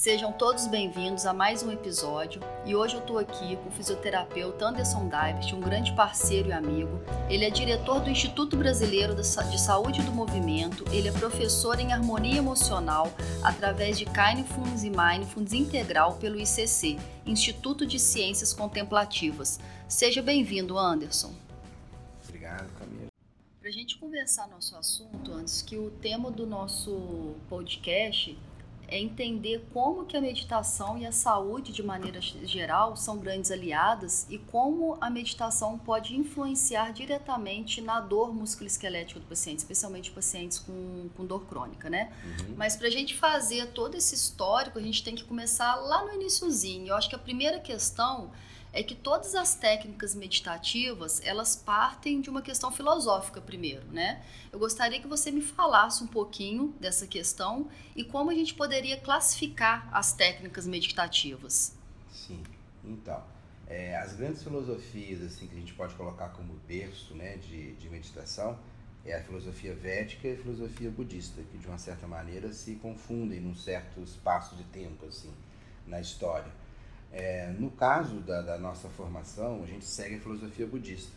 Sejam todos bem-vindos a mais um episódio e hoje eu estou aqui com o fisioterapeuta Anderson Davis, um grande parceiro e amigo. Ele é diretor do Instituto Brasileiro de Saúde do Movimento, ele é professor em harmonia emocional através de Kindfulness e Mindfulness Integral pelo ICC, Instituto de Ciências Contemplativas. Seja bem-vindo, Anderson. Obrigado, Camila. Para a gente conversar nosso assunto, antes que o tema do nosso podcast é entender como que a meditação e a saúde de maneira geral são grandes aliadas e como a meditação pode influenciar diretamente na dor musculoesquelética do paciente, especialmente pacientes com, com dor crônica, né? Uhum. Mas para a gente fazer todo esse histórico, a gente tem que começar lá no iníciozinho. Eu acho que a primeira questão é que todas as técnicas meditativas, elas partem de uma questão filosófica primeiro, né? Eu gostaria que você me falasse um pouquinho dessa questão e como a gente poderia classificar as técnicas meditativas. Sim, então, é, as grandes filosofias assim que a gente pode colocar como berço né, de, de meditação é a filosofia védica e a filosofia budista, que de uma certa maneira se confundem num certo espaço de tempo assim na história. É, no caso da, da, nossa formação, a gente segue a filosofia budista.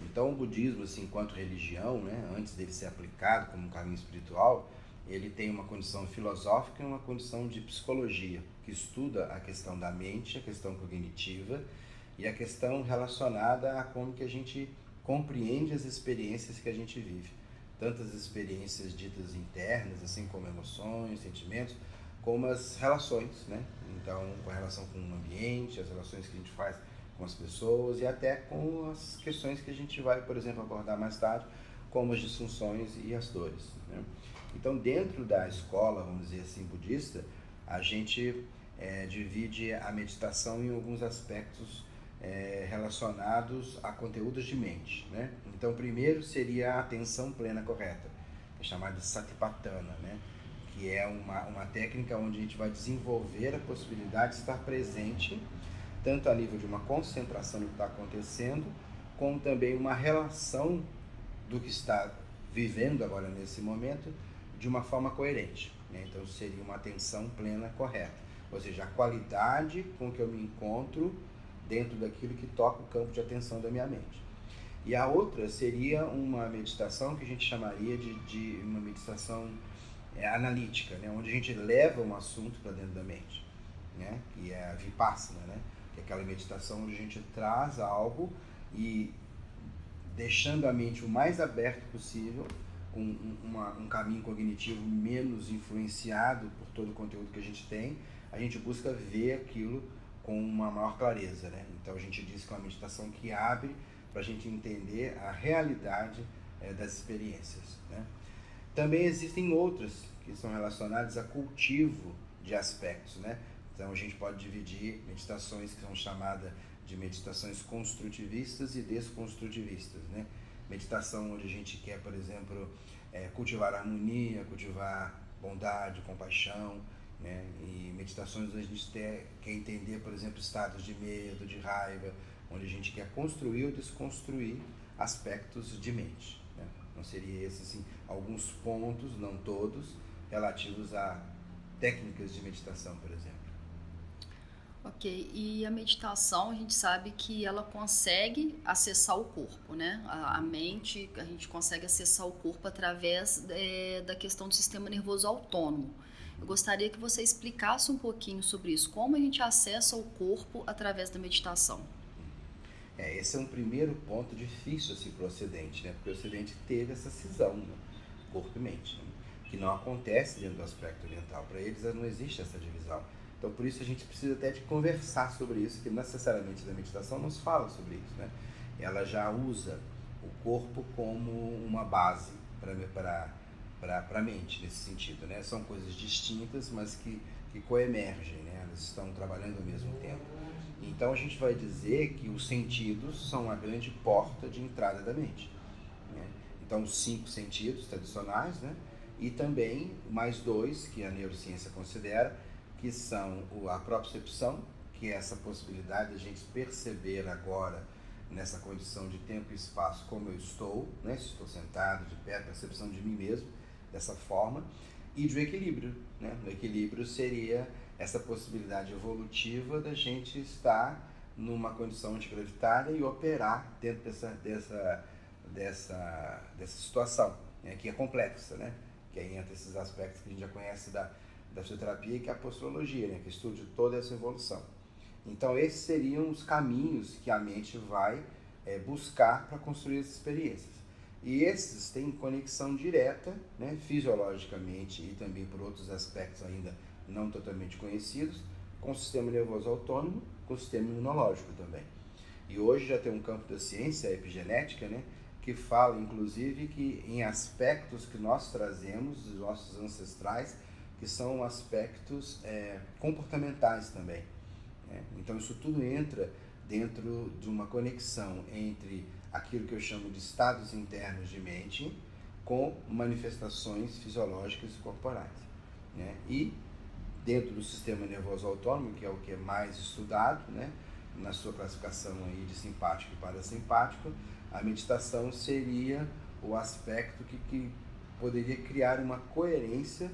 Então, o budismo, assim, enquanto religião, né, antes dele ser aplicado como um caminho espiritual, ele tem uma condição filosófica e uma condição de psicologia, que estuda a questão da mente, a questão cognitiva e a questão relacionada a como que a gente compreende as experiências que a gente vive. Tantas experiências ditas internas, assim como emoções, sentimentos, como as relações, né? Então, com a relação com o ambiente, as relações que a gente faz com as pessoas e até com as questões que a gente vai, por exemplo, abordar mais tarde, como as disfunções e as dores. Né? Então, dentro da escola, vamos dizer assim, budista, a gente é, divide a meditação em alguns aspectos é, relacionados a conteúdos de mente. Né? Então, primeiro seria a atenção plena correta, que é chamada satipatthana, né? Que é uma, uma técnica onde a gente vai desenvolver a possibilidade de estar presente, tanto a nível de uma concentração do que está acontecendo, como também uma relação do que está vivendo agora nesse momento de uma forma coerente. Né? Então seria uma atenção plena correta, ou seja, a qualidade com que eu me encontro dentro daquilo que toca o campo de atenção da minha mente. E a outra seria uma meditação que a gente chamaria de, de uma meditação é, analítica, né? onde a gente leva um assunto para dentro da mente, né? que é a vipassana, né? que é aquela meditação onde a gente traz algo e deixando a mente o mais aberto possível, com um, uma, um caminho cognitivo menos influenciado por todo o conteúdo que a gente tem, a gente busca ver aquilo com uma maior clareza. Né? Então a gente diz que é uma meditação que abre para a gente entender a realidade é, das experiências. Né? Também existem outras que são relacionadas a cultivo de aspectos, né? Então a gente pode dividir meditações que são chamadas de meditações construtivistas e desconstrutivistas, né? Meditação onde a gente quer, por exemplo, é, cultivar harmonia, cultivar bondade, compaixão, né? E meditações onde a gente ter, quer entender, por exemplo, estados de medo, de raiva, onde a gente quer construir ou desconstruir aspectos de mente. Então seria esses assim, alguns pontos, não todos, relativos a técnicas de meditação, por exemplo. Ok, e a meditação a gente sabe que ela consegue acessar o corpo, né? A, a mente, a gente consegue acessar o corpo através é, da questão do sistema nervoso autônomo. Eu gostaria que você explicasse um pouquinho sobre isso, como a gente acessa o corpo através da meditação. É, esse é um primeiro ponto difícil assim, para o Ocidente, né? porque o Ocidente teve essa cisão, né? corpo e mente, né? que não acontece dentro do aspecto oriental. Para eles não existe essa divisão. Então, por isso a gente precisa até de conversar sobre isso, que necessariamente na meditação não se fala sobre isso. Né? Ela já usa o corpo como uma base para a mente, nesse sentido. Né? São coisas distintas, mas que, que coemergem, né? elas estão trabalhando ao mesmo tempo. Então a gente vai dizer que os sentidos são a grande porta de entrada da mente. Né? Então os cinco sentidos tradicionais, né? E também mais dois que a neurociência considera, que são a propriocepção, que é essa possibilidade de a gente perceber agora nessa condição de tempo e espaço como eu estou, né? se estou sentado, de pé, percepção de mim mesmo dessa forma, e do equilíbrio. Né? O equilíbrio seria essa possibilidade evolutiva da gente estar numa condição antigravitária e operar dentro dessa, dessa, dessa, dessa situação, né, que é complexa, né? que aí entra esses aspectos que a gente já conhece da, da fisioterapia, que é a posturologia, né, que estuda toda essa evolução. Então, esses seriam os caminhos que a mente vai é, buscar para construir essas experiências. E esses têm conexão direta, né, fisiologicamente e também por outros aspectos ainda não totalmente conhecidos, com o sistema nervoso autônomo, com o sistema imunológico também. E hoje já tem um campo da ciência, a epigenética, né, que fala inclusive que em aspectos que nós trazemos dos nossos ancestrais, que são aspectos é, comportamentais também. Né? Então isso tudo entra dentro de uma conexão entre aquilo que eu chamo de estados internos de mente com manifestações fisiológicas e corporais. Né? E dentro do sistema nervoso autônomo, que é o que é mais estudado, né? na sua classificação aí de simpático e parasimpático, a meditação seria o aspecto que, que poderia criar uma coerência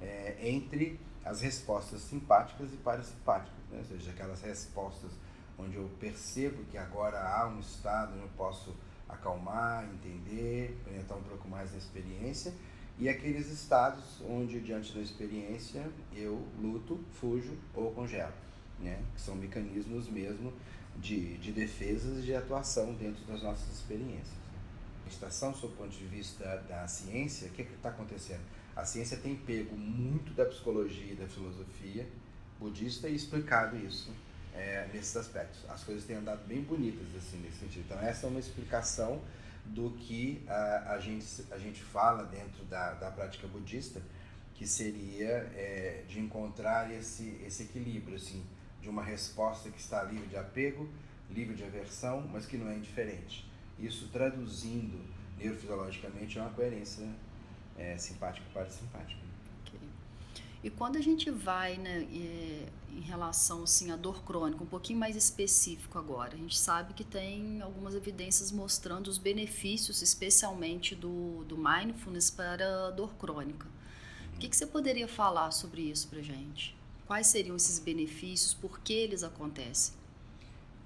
é, entre as respostas simpáticas e parasimpáticas, né? ou seja, aquelas respostas onde eu percebo que agora há um estado onde eu posso acalmar, entender, penetrar um pouco mais na experiência, e aqueles estados onde, diante da experiência, eu luto, fujo ou congelo, né? que são mecanismos mesmo de, de defesas e de atuação dentro das nossas experiências. A meditação, sob o ponto de vista da ciência, o que está acontecendo? A ciência tem pego muito da psicologia e da filosofia budista e explicado isso é, nesses aspectos. As coisas têm andado bem bonitas assim nesse sentido. Então essa é uma explicação do que a, a, gente, a gente fala dentro da, da prática budista, que seria é, de encontrar esse, esse equilíbrio, assim, de uma resposta que está livre de apego, livre de aversão, mas que não é indiferente. Isso traduzindo neurofisiologicamente é uma coerência é, simpática e parasimpática. E quando a gente vai né, em relação assim, à dor crônica, um pouquinho mais específico agora, a gente sabe que tem algumas evidências mostrando os benefícios, especialmente do, do mindfulness para a dor crônica. O que, que você poderia falar sobre isso para gente? Quais seriam esses benefícios? Por que eles acontecem?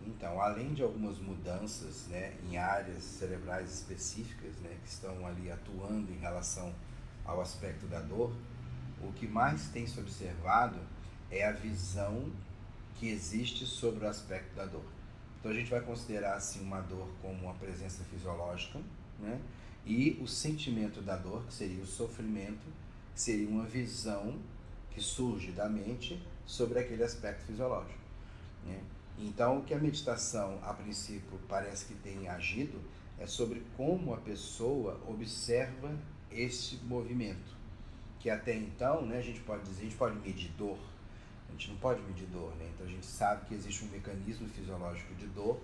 Então, além de algumas mudanças né, em áreas cerebrais específicas né, que estão ali atuando em relação ao aspecto da dor, o que mais tem se observado é a visão que existe sobre o aspecto da dor. Então a gente vai considerar assim uma dor como uma presença fisiológica, né? E o sentimento da dor, que seria o sofrimento, seria uma visão que surge da mente sobre aquele aspecto fisiológico. Né? Então, o que a meditação, a princípio, parece que tem agido é sobre como a pessoa observa este movimento que até então, né, a gente pode dizer, a gente pode medir dor, a gente não pode medir dor, né? Então a gente sabe que existe um mecanismo fisiológico de dor,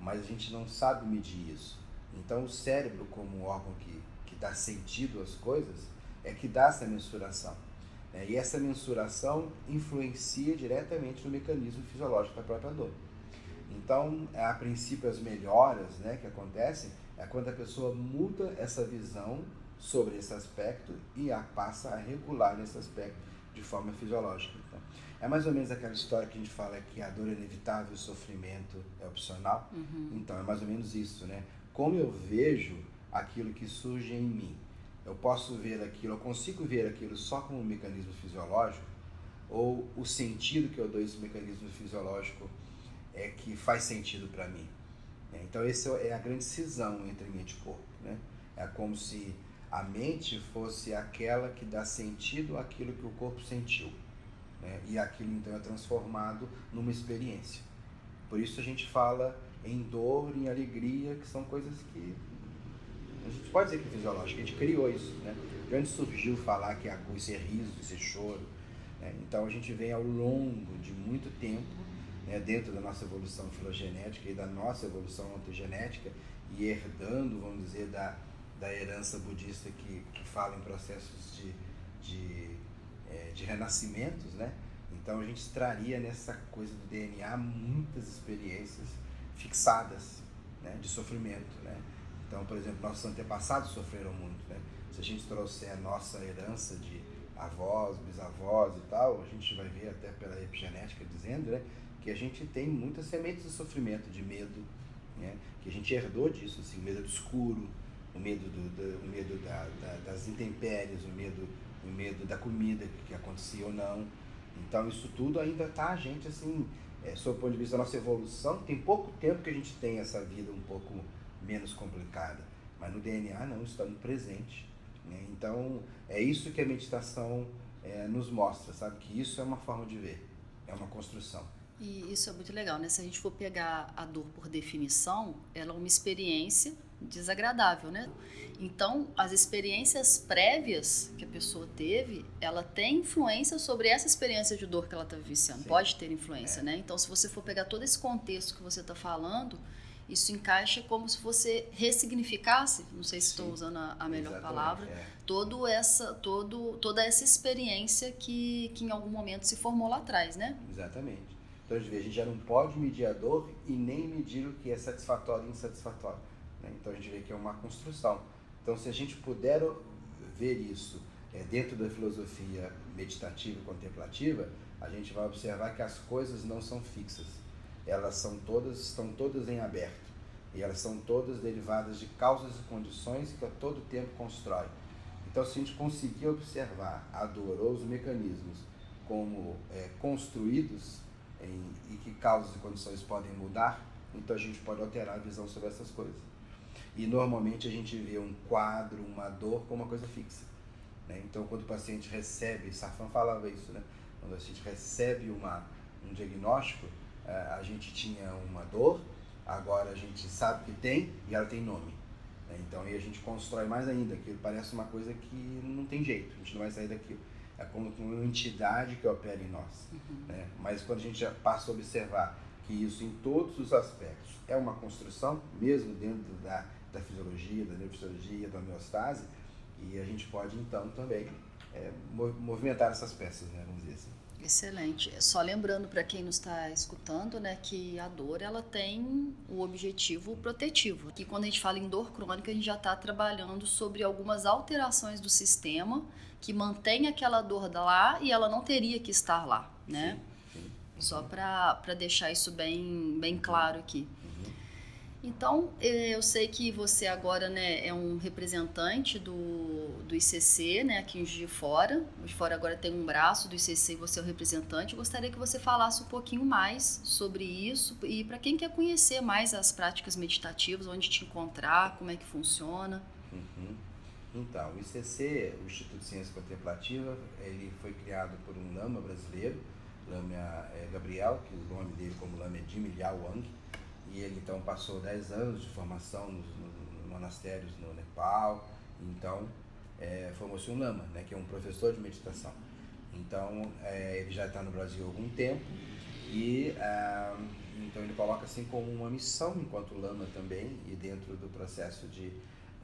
mas a gente não sabe medir isso. Então o cérebro, como um órgão que, que dá sentido às coisas, é que dá essa mensuração. Né? E essa mensuração influencia diretamente no mecanismo fisiológico da própria dor. Então, a princípio, as melhoras né, que acontecem é quando a pessoa muda essa visão sobre esse aspecto e a passa a regular esse aspecto de forma fisiológica. Então, é mais ou menos aquela história que a gente fala que a dor é inevitável, o sofrimento é opcional. Uhum. Então, é mais ou menos isso, né? Como eu vejo aquilo que surge em mim, eu posso ver aquilo, eu consigo ver aquilo só como um mecanismo fisiológico, ou o sentido que eu dou a esse mecanismo fisiológico é que faz sentido para mim. Então, essa é a grande cisão entre mente e corpo. Né? É como se a mente fosse aquela que dá sentido àquilo que o corpo sentiu. Né? E aquilo então é transformado numa experiência. Por isso a gente fala em dor, em alegria, que são coisas que a gente pode dizer que é fisiológico, a gente criou isso. Né? De onde surgiu falar que isso é riso, isso é choro. Né? Então a gente vem ao longo de muito tempo, né, dentro da nossa evolução filogenética e da nossa evolução ontogenética, e herdando, vamos dizer, da, da herança budista que, que fala em processos de, de, é, de renascimentos, né? Então a gente extraria nessa coisa do DNA muitas experiências fixadas né, de sofrimento, né? Então, por exemplo, nossos antepassados sofreram muito, né? Se a gente trouxer a nossa herança de avós, bisavós e tal, a gente vai ver até pela epigenética dizendo, né, que a gente tem muitas sementes de sofrimento, de medo, né, que a gente herdou disso, assim, medo do escuro, o medo, do, do o medo da, da, das intempéries, o medo, o medo da comida que acontecia ou não. Então isso tudo ainda está a gente assim, é, sob o ponto de vista da nossa evolução, tem pouco tempo que a gente tem essa vida um pouco menos complicada. Mas no DNA não, está no presente. Né? Então é isso que a meditação é, nos mostra, sabe? Que isso é uma forma de ver, é uma construção. E isso é muito legal, né? Se a gente for pegar a dor por definição, ela é uma experiência desagradável, né? Então, as experiências prévias que a pessoa teve, ela tem influência sobre essa experiência de dor que ela está vivenciando. Sim. Pode ter influência, é. né? Então, se você for pegar todo esse contexto que você está falando, isso encaixa como se você ressignificasse, não sei se estou usando a, a melhor Exatamente, palavra, é. todo essa, todo, toda essa experiência que, que em algum momento se formou lá atrás, né? Exatamente. Então, a gente já não pode medir a dor e nem medir o que é satisfatório e insatisfatório. Né? Então, a gente vê que é uma construção. Então, se a gente puder ver isso é, dentro da filosofia meditativa e contemplativa, a gente vai observar que as coisas não são fixas. Elas são todas, estão todas em aberto. E elas são todas derivadas de causas e condições que a todo tempo constrói. Então, se a gente conseguir observar a dor ou os mecanismos como é, construídos, em, e que causas e condições podem mudar, então a gente pode alterar a visão sobre essas coisas. E normalmente a gente vê um quadro, uma dor como uma coisa fixa. Né? Então quando o paciente recebe, Safran falava isso, né? quando a gente recebe uma, um diagnóstico, eh, a gente tinha uma dor, agora a gente sabe que tem e ela tem nome. Né? Então aí a gente constrói mais ainda, que parece uma coisa que não tem jeito, a gente não vai sair daquilo é como uma entidade que opera em nós. Uhum. Né? Mas quando a gente já passa a observar que isso em todos os aspectos é uma construção, mesmo dentro da, da fisiologia, da neurofisiologia, da homeostase, e a gente pode então também é, movimentar essas peças, né? vamos dizer assim. Excelente. Só lembrando para quem nos está escutando, né, que a dor ela tem o objetivo protetivo. Que quando a gente fala em dor crônica, a gente já está trabalhando sobre algumas alterações do sistema que mantém aquela dor lá e ela não teria que estar lá, né? Sim, sim. Só para deixar isso bem, bem claro aqui. Então, eh, eu sei que você agora né, é um representante do, do ICC, né, aqui em Juiz de Fora. Juiz de Fora agora tem um braço do ICC e você é o representante. Eu gostaria que você falasse um pouquinho mais sobre isso e para quem quer conhecer mais as práticas meditativas, onde te encontrar, como é que funciona. Uhum. Então, o ICC, o Instituto de Ciência Contemplativa, ele foi criado por um lama brasileiro, Lama é, Gabriel, que o nome dele como lama é Jimmy Liao Wang, e ele então passou 10 anos de formação nos, nos monastérios no Nepal, então é, formou-se um lama, né, que é um professor de meditação. Então, é, ele já está no Brasil há algum tempo e ah, então ele coloca assim como uma missão enquanto lama também e dentro do processo de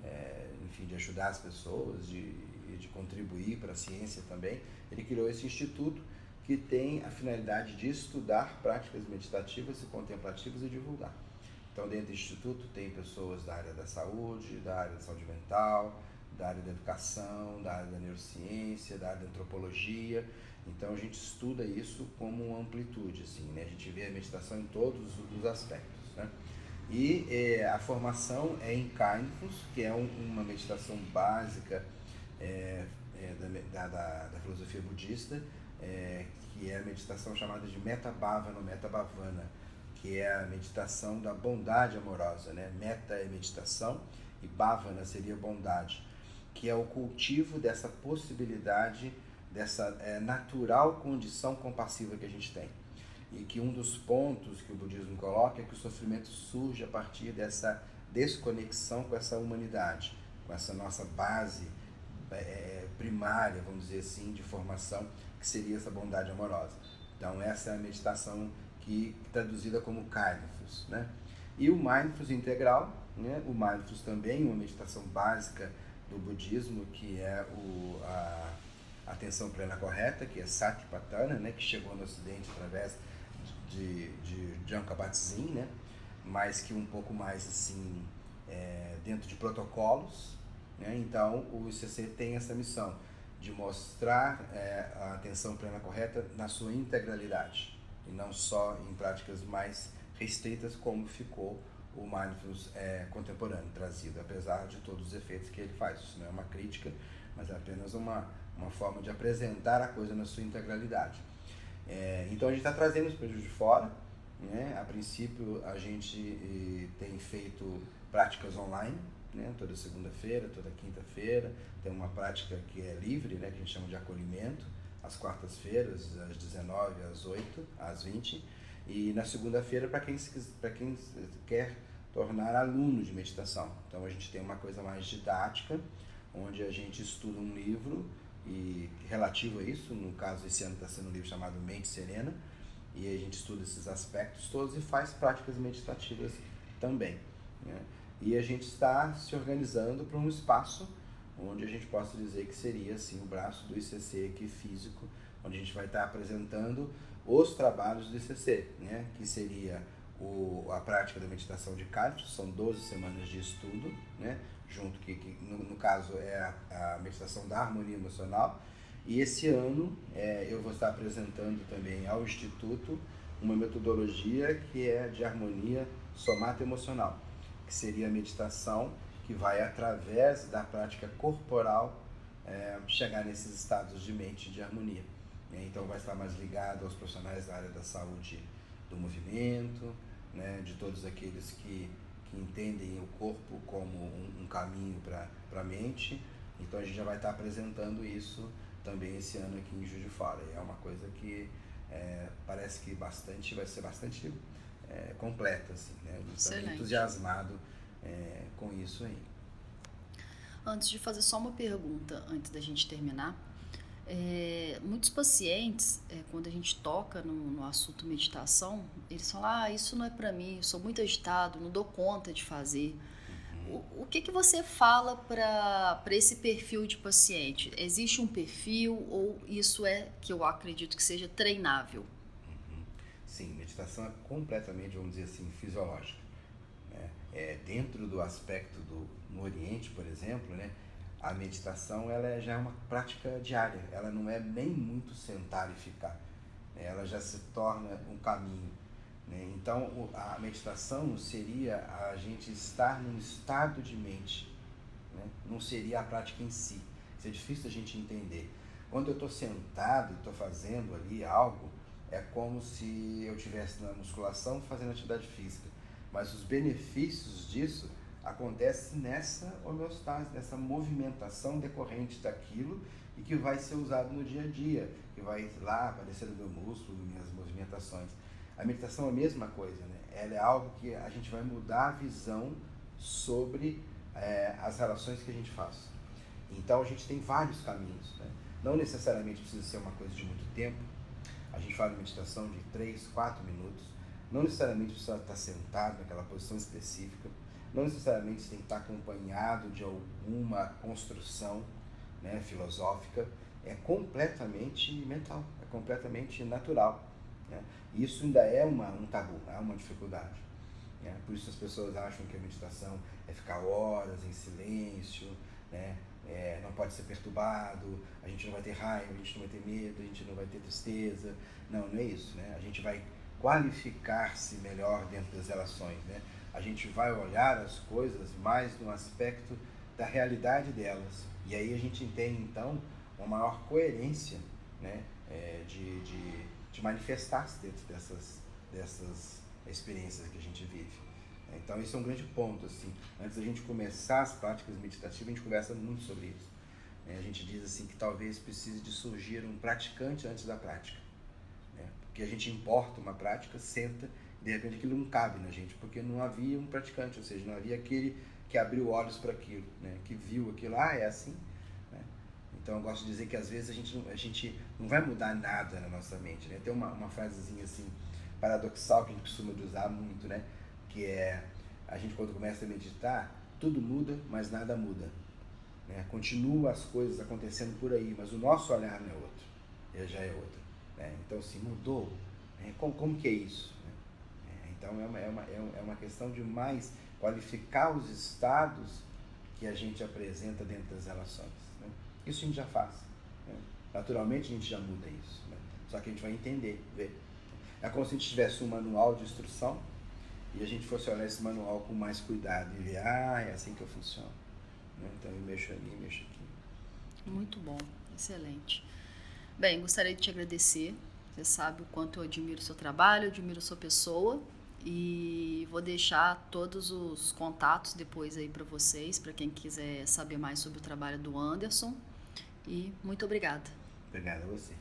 é, enfim, de ajudar as pessoas, de, de contribuir para a ciência também, ele criou esse instituto que tem a finalidade de estudar práticas meditativas e contemplativas e divulgar. Então, dentro do instituto tem pessoas da área da saúde, da área da saúde mental, da área da educação, da área da neurociência, da área da antropologia. Então, a gente estuda isso como uma amplitude, assim, né? A gente vê a meditação em todos os aspectos, né? E é, a formação é em Kindness, que é um, uma meditação básica é, é, da, da, da, filosofia budista, é, que é a meditação chamada de Metabhavana ou Metabhavana, que é a meditação da bondade amorosa. Né? Meta é meditação e Bhavana seria bondade, que é o cultivo dessa possibilidade, dessa é, natural condição compassiva que a gente tem e que um dos pontos que o budismo coloca é que o sofrimento surge a partir dessa desconexão com essa humanidade, com essa nossa base é, primária, vamos dizer assim, de formação, que seria essa bondade amorosa. Então essa é a meditação que traduzida como Mindfulness, né? E o Mindfulness integral, né? O Mindfulness também uma meditação básica do budismo, que é o, a atenção plena correta, que é Satipatthana, né? Que chegou no Ocidente através de, de John Kabat-Zinn, né? mas que um pouco mais assim é, dentro de protocolos. Né? Então o ICC tem essa missão de mostrar é, a atenção plena correta na sua integralidade e não só em práticas mais restritas como ficou o mindfulness é, contemporâneo trazido, apesar de todos os efeitos que ele faz. Isso não é uma crítica, mas é apenas uma, uma forma de apresentar a coisa na sua integralidade. É, então a gente está trazendo os prejuízos de fora. Né? A princípio a gente tem feito práticas online, né? toda segunda-feira, toda quinta-feira. Tem uma prática que é livre, né? que a gente chama de acolhimento, às quartas-feiras, às 19 às 8 às 20 e na segunda-feira para quem, quem quer tornar aluno de meditação. Então a gente tem uma coisa mais didática, onde a gente estuda um livro e relativo a isso, no caso esse ano está sendo um livro chamado Mente Serena, e a gente estuda esses aspectos todos e faz práticas meditativas também. Né? E a gente está se organizando para um espaço onde a gente possa dizer que seria assim o braço do ICC aqui físico, onde a gente vai estar apresentando os trabalhos do ICC, né? que seria o, a prática da meditação de Cálice, são 12 semanas de estudo, né? junto que, que no, no, caso é a, a, meditação da harmonia emocional. E esse ano é, eu vou estar apresentando também ao Instituto uma metodologia que é de harmonia somata-emocional, que seria a meditação que vai, através da prática corporal, é, chegar nesses estados de mente de harmonia. Então vai estar mais ligado aos profissionais da área da saúde do movimento, né, de todos aqueles que, que entendem o corpo como um, um caminho para a mente. Então a gente já vai estar apresentando isso também esse ano aqui em Juiz de Fora. E é uma coisa que é, parece que bastante vai ser bastante é, completa, assim, né? Estou entusiasmado é, com isso aí. Antes de fazer só uma pergunta, antes da gente terminar, é, muitos pacientes, é, quando a gente toca no, no, assunto meditação, eles falam: Ah, isso não é para mim, sou muito agitado, não dou conta de fazer. Uhum. O, o que, que você fala para esse perfil de paciente? Existe um perfil ou isso é que eu acredito que seja treinável? Sim, meditação é completamente, vamos dizer assim, fisiológica. Né? É, dentro do aspecto do no Oriente, por exemplo, né? a meditação ela é, já é uma prática diária, ela não é nem muito sentar e ficar, né? ela já se torna um caminho. Né? Então a meditação seria a gente estar num estado de mente, né? não seria a prática em si. Isso é difícil a gente entender. Quando eu estou sentado e estou fazendo ali algo, é como se eu estivesse na musculação fazendo atividade física. Mas os benefícios disso acontece nessa homeostase, nessa movimentação decorrente daquilo e que vai ser usado no dia a dia, que vai lá aparecer no meu músculo, minhas movimentações. A meditação é a mesma coisa, né? Ela é algo que a gente vai mudar a visão sobre é, as relações que a gente faz. Então a gente tem vários caminhos, né? Não necessariamente precisa ser uma coisa de muito tempo. A gente de meditação de 3, 4 minutos. Não necessariamente precisa estar sentado naquela posição específica não necessariamente tem que estar acompanhado de alguma construção né, filosófica, é completamente mental, é completamente natural. Né? Isso ainda é uma, um tabu, é uma dificuldade. Né? Por isso as pessoas acham que a meditação é ficar horas em silêncio, né? É, não pode ser perturbado, a gente não vai ter raiva, a gente não vai ter medo, a gente não vai ter tristeza. Não, não é isso. Né? A gente vai qualificar-se melhor dentro das relações. Né? a gente vai olhar as coisas mais no aspecto da realidade delas. E aí a gente tem então uma maior coerência né, é, de, de, de manifestar-se dentro dessas, dessas experiências que a gente vive. Então isso é um grande ponto. Assim. Antes da gente começar as práticas meditativas, a gente conversa muito sobre isso. A gente diz assim que talvez precise de surgir um praticante antes da prática. Né? Porque a gente importa uma prática, senta de repente aquilo não cabe na gente, porque não havia um praticante, ou seja, não havia aquele que abriu olhos para aquilo, né? que viu aquilo, ah, é assim. Né? Então eu gosto de dizer que às vezes a gente, não, a gente não vai mudar nada na nossa mente. Né? Tem uma, uma frasezinha assim, paradoxal, que a gente costuma usar muito, né? Que é, a gente quando começa a meditar, tudo muda, mas nada muda. Né? Continua as coisas acontecendo por aí, mas o nosso olhar não é outro, ele já é outro. Né? Então, se assim, mudou, né? como, como que é isso? Então é uma, é uma, é uma questão de mais qualificar os estados que a gente apresenta dentro das relações. Né? Isso a gente já faz. Né? Naturalmente a gente já muda isso. Né? Só que a gente vai entender, ver. É como se a gente tivesse um manual de instrução e a gente fosse olhar esse manual com mais cuidado e ver, ah, é assim que eu funciono. Né? Então eu mexo ali, mexo aqui. Muito bom, excelente. Bem, gostaria de te agradecer. Você sabe o quanto eu admiro o seu trabalho, admiro a sua pessoa e vou deixar todos os contatos depois aí para vocês, para quem quiser saber mais sobre o trabalho do Anderson. E muito obrigada. Obrigado a você.